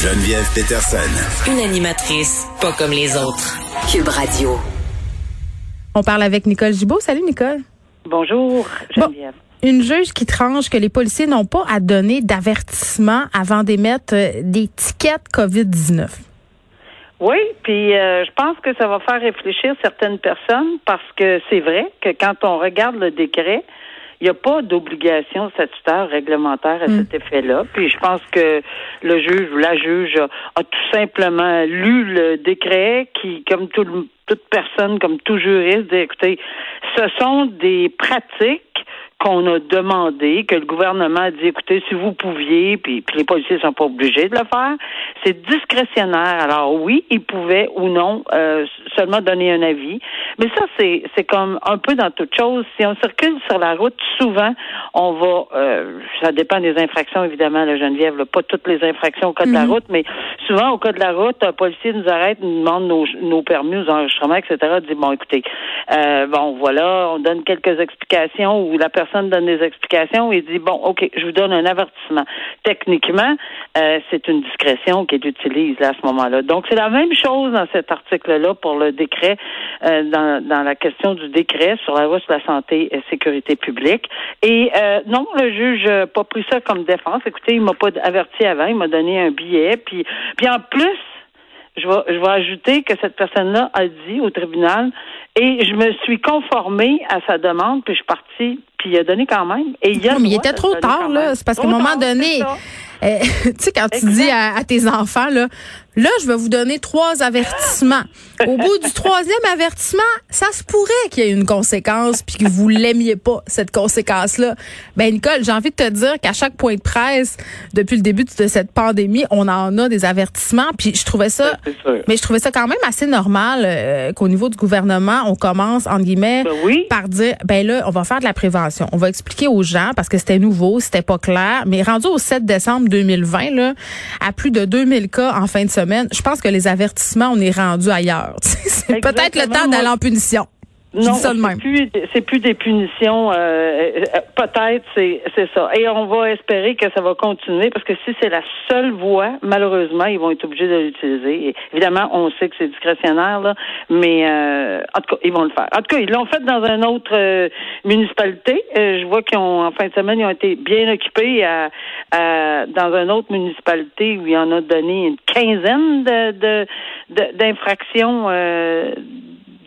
Geneviève Peterson. Une animatrice pas comme les autres. Cube Radio. On parle avec Nicole Gibault. Salut Nicole. Bonjour Geneviève. une juge qui tranche que les policiers n'ont pas à donner d'avertissement avant d'émettre euh, des tickets COVID-19. Oui, puis euh, je pense que ça va faire réfléchir certaines personnes parce que c'est vrai que quand on regarde le décret, il n'y a pas d'obligation statutaire réglementaire à cet effet-là. Puis je pense que le juge ou la juge a, tout simplement lu le décret qui, comme tout, toute personne, comme tout juriste, dit écoutez, ce sont des pratiques qu'on a demandé, que le gouvernement a dit, écoutez, si vous pouviez, puis, puis les policiers sont pas obligés de le faire, c'est discrétionnaire. Alors oui, ils pouvaient ou non euh, seulement donner un avis, mais ça c'est c'est comme un peu dans toute chose. Si on circule sur la route, souvent on va, euh, ça dépend des infractions évidemment, la Geneviève, là, pas toutes les infractions au code de la mhm. route, mais souvent au cas de la route, un policier nous arrête, nous demande nos, nos permis, nos enregistrements, etc. Dit bon, écoutez, euh, bon voilà, on donne quelques explications ou la personne personne donne des explications et dit bon, ok, je vous donne un avertissement. Techniquement, euh, c'est une discrétion qu'il utilise à ce moment-là. Donc c'est la même chose dans cet article-là pour le décret, euh, dans, dans la question du décret sur la loi sur la santé et sécurité publique. Et euh, non, le juge n'a pas pris ça comme défense. Écoutez, il m'a pas averti avant, il m'a donné un billet, puis puis en plus je vais, je vais ajouter que cette personne-là a dit au tribunal et je me suis conformée à sa demande, puis je suis partie, puis il a donné quand même. Et il, a mais il était trop tard, là. C'est parce qu'à un moment donné, euh, tu sais, quand tu dis à, tes enfants, là, là, je vais vous donner trois avertissements. Au bout du troisième avertissement, ça se pourrait qu'il y ait une conséquence puis que vous l'aimiez pas, cette conséquence-là. Ben, Nicole, j'ai envie de te dire qu'à chaque point de presse, depuis le début de cette pandémie, on en a des avertissements puis je trouvais ça, mais je trouvais ça quand même assez normal euh, qu'au niveau du gouvernement, on commence, en guillemets, ben par dire, ben là, on va faire de la prévention. On va expliquer aux gens parce que c'était nouveau, c'était pas clair, mais rendu au 7 décembre 2020, là, à plus de 2000 cas en fin de semaine, je pense que les avertissements, on est rendu ailleurs. c'est peut-être le temps d'aller en punition. Non, c'est plus, c'est plus des punitions. Euh, euh, peut-être, c'est, c'est ça. Et on va espérer que ça va continuer parce que si c'est la seule voie, malheureusement, ils vont être obligés de l'utiliser. évidemment, on sait que c'est discrétionnaire, là, mais euh, en tout cas, ils vont le faire. En tout cas, ils l'ont fait dans une autre municipalité. je vois qu'ils ont, en fin de semaine, ils ont été bien occupés à, dans une autre municipalité où il en a donné une quinzaine de, de, d'infractions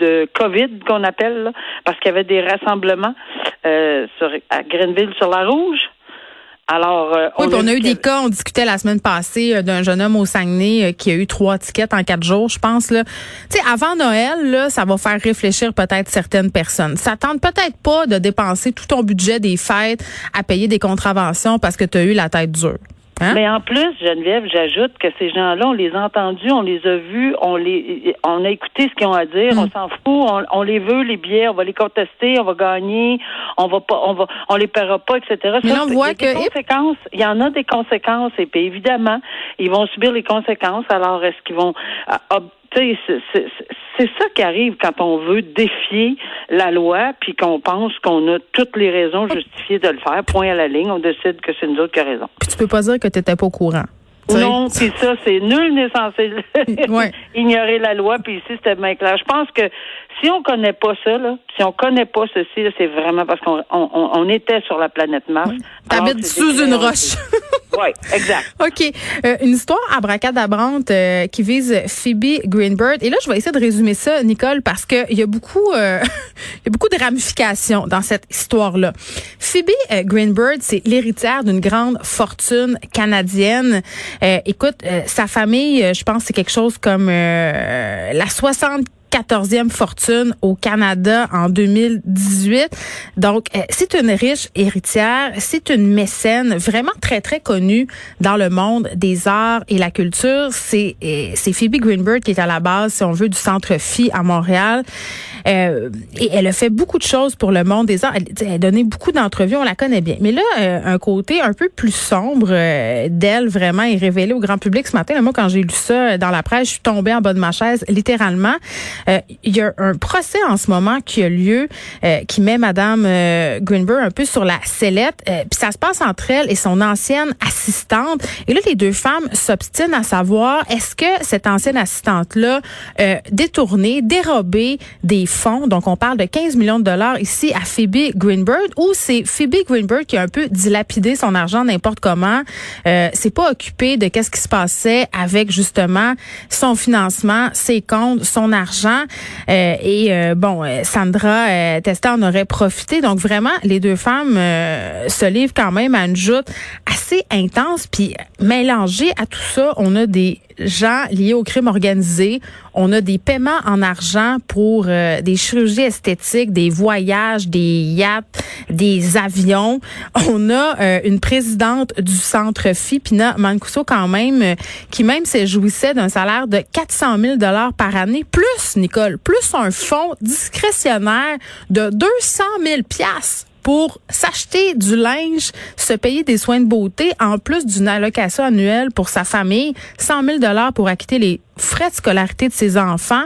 de COVID qu'on appelle, parce qu'il y avait des rassemblements euh, sur, à Greenville sur la Rouge. Alors, euh, oui, on, a eu des cas, on discutait la semaine passée euh, d'un jeune homme au Saguenay qui a eu trois tickets en quatre jours, je pense. Là. Tu sais, avant Noël, là, ça va faire réfléchir peut-être certaines personnes. Ça tente peut-être pas de dépenser tout ton budget des fêtes à payer des contraventions parce que tu as eu la tête dure. Hein? Mais en plus, Geneviève, j'ajoute que ces gens-là, on les a entendus, on les a vus, on les, on a écouté ce qu'ils ont à dire, on mm. s'en fout, on, les veut les billets, on va les contester, on va gagner, on va pas, on va, on les paiera pas, etc. Mais on voit que conséquences, il y en a des conséquences et puis évidemment, ils vont subir les conséquences. Alors, est-ce qu'ils vont euh, c'est ça qui arrive quand on veut défier la loi, puis qu'on pense qu'on a toutes les raisons justifiées de le faire. Point à la ligne, on décide que c'est nous autres qui raison. Puis tu peux pas dire que tu pas au courant. Non, puis ça, c'est nul n'est censé ignorer la loi, puis ici, c'était bien clair. Je pense que si on connaît pas ça, là, si on connaît pas ceci, c'est vraiment parce qu'on on, était sur la planète Mars. T'habites sous une roche. oui, exact. OK. Euh, une histoire abracadabrante euh, qui vise Phoebe Greenbird. Et là, je vais essayer de résumer ça, Nicole, parce qu'il y a beaucoup euh, il y a beaucoup de ramifications dans cette histoire-là. Phoebe Greenbird, c'est l'héritière d'une grande fortune canadienne. Écoute, sa famille, je pense, c'est quelque chose comme la 60 14e fortune au Canada en 2018. Donc, euh, c'est une riche héritière, c'est une mécène vraiment très, très connue dans le monde des arts et la culture. C'est, euh, c'est Phoebe Greenberg qui est à la base, si on veut, du Centre Phi à Montréal. Euh, et elle a fait beaucoup de choses pour le monde des arts. Elle, a donné beaucoup d'entrevues, on la connaît bien. Mais là, euh, un côté un peu plus sombre euh, d'elle vraiment est révélé au grand public ce matin. moi, quand j'ai lu ça dans la presse, je suis tombée en bas de ma chaise, littéralement. Il y a un procès en ce moment qui a lieu, qui met Madame Greenberg un peu sur la sellette. Puis ça se passe entre elle et son ancienne assistante. Et là, les deux femmes s'obstinent à savoir est-ce que cette ancienne assistante-là détourné, dérobé des Donc, on parle de 15 millions de dollars ici à Phoebe Greenberg, ou c'est Phoebe Greenberg qui a un peu dilapidé son argent n'importe comment. Euh, c'est pas occupé de qu'est-ce qui se passait avec justement son financement, ses comptes, son argent. Euh, et euh, bon, euh, Sandra Testa en aurait profité. Donc vraiment, les deux femmes se livrent quand même à une joute intense. Puis mélangé à tout ça, on a des gens liés au crime organisé. On a des paiements en argent pour euh, des chirurgies esthétiques, des voyages, des yachts, des avions. On a euh, une présidente du centre FI, Pina Mancuso, quand même, euh, qui même se jouissait d'un salaire de 400 000 dollars par année, plus, Nicole, plus un fonds discrétionnaire de 200 000 piastres pour s'acheter du linge, se payer des soins de beauté, en plus d'une allocation annuelle pour sa famille, 100 000 dollars pour acquitter les frais de scolarité de ses enfants.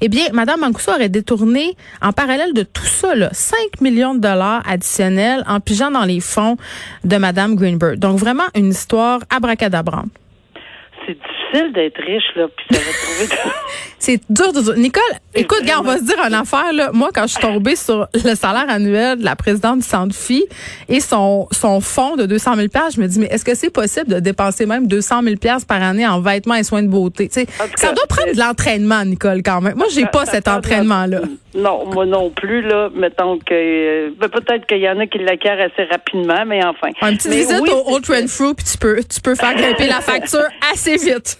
Eh bien, Madame Mancuso aurait détourné, en parallèle de tout ça, là, 5 millions de dollars additionnels en pigeant dans les fonds de Madame Greenberg. Donc, vraiment une histoire abracadabrante. C'est d'être riche, là, puis ça va trouver... C'est dur, dur, dur. Nicole, écoute, gars, on va se dire une affaire. Là. Moi, quand je suis tombée sur le salaire annuel de la présidente du Centre Phi et son, son fonds de 200 000 je me dis, mais est-ce que c'est possible de dépenser même 200 000 par année en vêtements et soins de beauté? ça doit prendre de l'entraînement, Nicole, quand même. Moi, j'ai pas cet entraînement-là. Non, moi non plus, là. Mettons que euh, ben, peut-être qu'il y en a qui l'acquièrent assez rapidement, mais enfin. Un petit visite au Old Trend Fruit, puis tu peux, tu peux faire grimper la facture assez vite.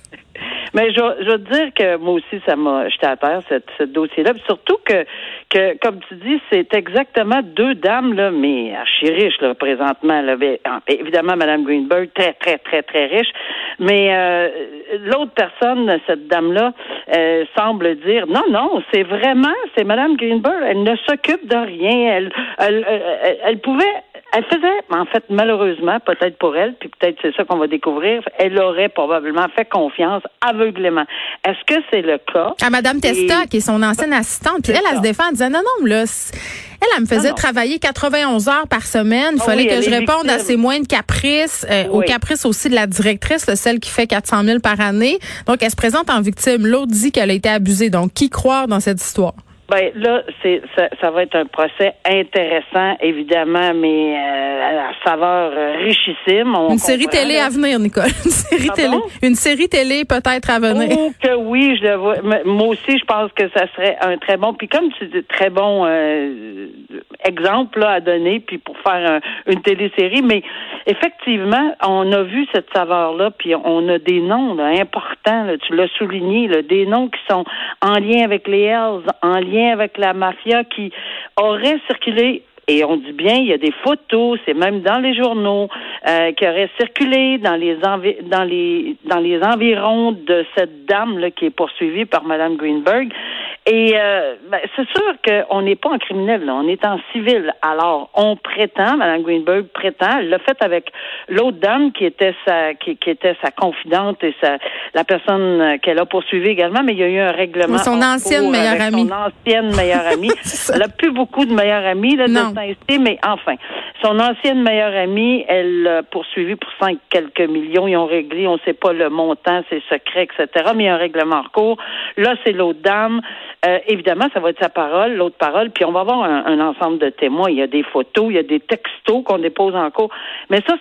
Mais je, je veux dire que moi aussi, ça m'a jeté à terre, cette, ce dossier-là. Surtout que, que, comme tu dis, c'est exactement deux dames, là, mais archi riches, là, présentement. Là, évidemment, Mme Greenberg, très, très, très, très riche. Mais euh, l'autre personne, cette dame-là, euh, semble dire non, non, c'est vraiment, c'est Mme Greenberg. Elle ne s'occupe de rien. Elle, elle, elle, elle pouvait elle faisait, en fait, malheureusement, peut-être pour elle, puis peut-être c'est ça qu'on va découvrir, elle aurait probablement fait confiance aveuglément. Est-ce que c'est le cas? À Mme Testa, qui est son ancienne assistante, puis elle, elle, se défend en disant non, non, là, elle, elle me faisait travailler 91 heures par semaine. Il ah fallait que je réponde à ses moindres caprices, euh, aux caprices aussi de la directrice, celle qui fait 400 000 par année. Donc, elle se présente en victime. L'autre dit qu'elle a été abusée. Donc, qui croire dans cette histoire? Ben là, c'est ça, ça, va être un procès intéressant, évidemment, mais euh, à saveur euh, richissime. une série télé à venir, Nicole. Une série télé. Une série télé peut-être à venir. Oh que oui, je le vois. Moi aussi, je pense que ça serait un très bon. Puis comme tu dis, très bon euh, exemple là, à donner, puis pour faire une télésérie. Mais effectivement, on a vu cette saveur-là, puis on a des noms là, importants. tu l'as souligné, là, des noms qui sont en lien avec les Hells, en lien avec la mafia qui aurait circulé et on dit bien, il y a des photos, c'est même dans les journaux, euh, qui auraient circulé dans les dans les dans les environs de cette dame là qui est poursuivie par Madame Greenberg. Et euh, ben, c'est sûr qu'on n'est pas en criminel, là, on est en civil. Alors, on prétend, Mme Greenberg prétend, elle l'a fait avec l'autre dame qui était sa qui, était sa confidente et sa la personne qu'elle a poursuivie également, mais il y a eu un règlement. Son ancienne meilleure amie. Son ancienne meilleure amie. elle a plus beaucoup de meilleures amies là, de saint mais enfin. Son ancienne meilleure amie, elle l'a poursuivi pour cinq quelques millions. Ils ont réglé, on ne sait pas le montant, c'est secret, etc. Mais il y a un règlement en cours. Là, c'est l'autre dame. Euh, évidemment, ça va être sa parole, l'autre parole, puis on va avoir un, ensemble de témoins. Il y a des photos, il y a des textos qu'on dépose en cours. Mais ça,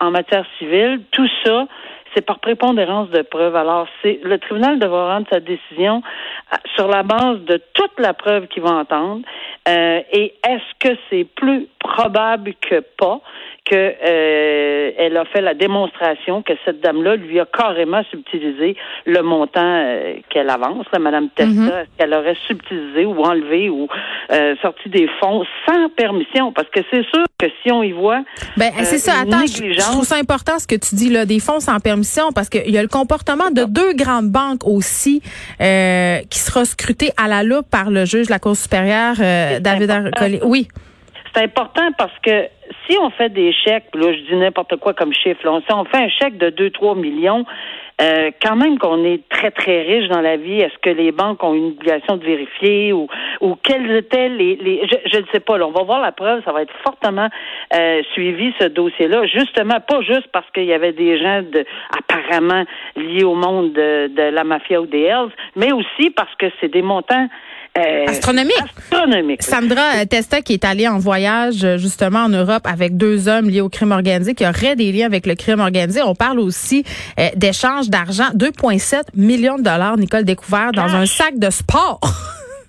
en, matière civile, tout ça, c'est par prépondérance de preuves. Alors, c'est le tribunal devra rendre sa décision euh, sur la base de toute la preuve qu'il va entendre. Euh, et est-ce que c'est plus probable que pas? Que euh, elle a fait la démonstration que cette dame-là lui a carrément subtilisé le montant euh, qu'elle avance, là, Madame Testa, Mhm. qu'elle aurait subtilisé ou enlevé ou euh, sorti des fonds sans permission, parce que c'est sûr que si on y voit, Ben, c'est euh, ça. une Attends, je, trouve ça important ce que tu dis là, des fonds sans permission, parce qu'il y a le comportement de deux grandes banques aussi euh, qui sera scruté à la loupe par le juge de la Cour supérieure, C'est David. Arcolé. Oui. C'est important parce que si on fait des chèques, là je dis n'importe quoi comme chiffre, là, si on fait un chèque de 2-3 millions, euh, quand même qu'on est très très riche dans la vie, est-ce que les banques ont une obligation de vérifier ou ou quels étaient les, les je, je ne sais pas, là, on va voir la preuve, ça va être fortement euh, suivi ce dossier-là, justement pas juste parce qu'il y avait des gens de apparemment liés au monde de, de la mafia ou des Hells, mais aussi parce que c'est des montants euh, Astronomique. Sandra euh, Testa, qui est allée en voyage euh, justement en Europe avec deux hommes liés au crime organisé, qui auraient des liens avec le crime organisé. On parle aussi euh, d'échanges d'argent, 2,7 millions de dollars, Nicole découvert, dans un sac de sport.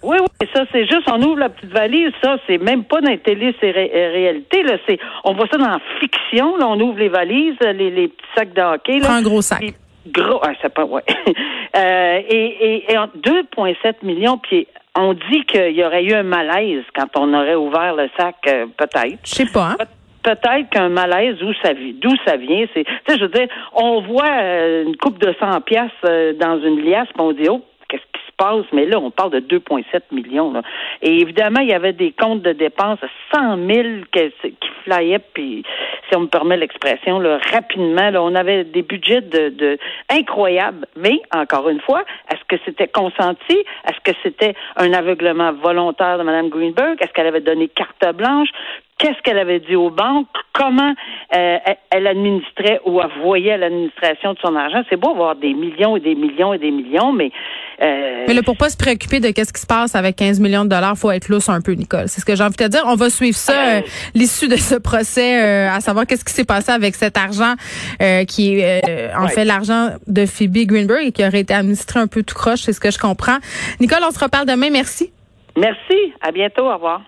Oui, oui, et ça, c'est juste, on ouvre la petite valise, ça, c'est même pas dans les télé, c'est ré- réalité, là, c'est, on voit ça dans la fiction, là, on ouvre les valises, les, les petits sacs de hockey, là. Prends un gros sac. Puis, gros, ah, c'est pas, ouais. euh, et, et, et en 2,7 millions, puis on dit qu'il y aurait eu un malaise quand on aurait ouvert le sac, euh, peut-être. Je sais pas, hein? Peut- Peut-être qu'un malaise, d'où ça, d'où ça vient, c'est, tu sais, je veux dire, on voit euh, une coupe de 100 pièces dans une liasse, puis on dit, oh, qu'est-ce qui se passe? Mais là, on parle de 2,7 millions. Là. Et évidemment, il y avait des comptes de dépenses à 100 000 que- qui flyaient, puis si on me permet l'expression, là, rapidement, là, on avait des budgets de, de incroyables. Mais, encore une fois, est-ce que c'était consenti? Est-ce que c'était un aveuglement volontaire de Mme Greenberg? Est-ce qu'elle avait donné carte blanche? Qu'est-ce qu'elle avait dit aux banques? Comment euh, elle- administrait ou elle voyait l'administration de son argent? C'est beau avoir des millions et des millions et des millions, mais... euh, Mais là, pour pas se préoccuper de qu'est-ce qui se passe avec 15 millions de dollars, faut être lousse un peu, Nicole. C'est ce que j'ai envie de te dire. On va suivre ça, euh, l'issue de ce procès, à savoir qu'est-ce qui s'est passé avec cet argent qui est en Ouais. fait l'argent de Phoebe Greenberg et qui aurait été administré un peu tout croche, c'est ce que je comprends. Nicole, on se reparle demain. Merci. Merci. À bientôt. Au revoir.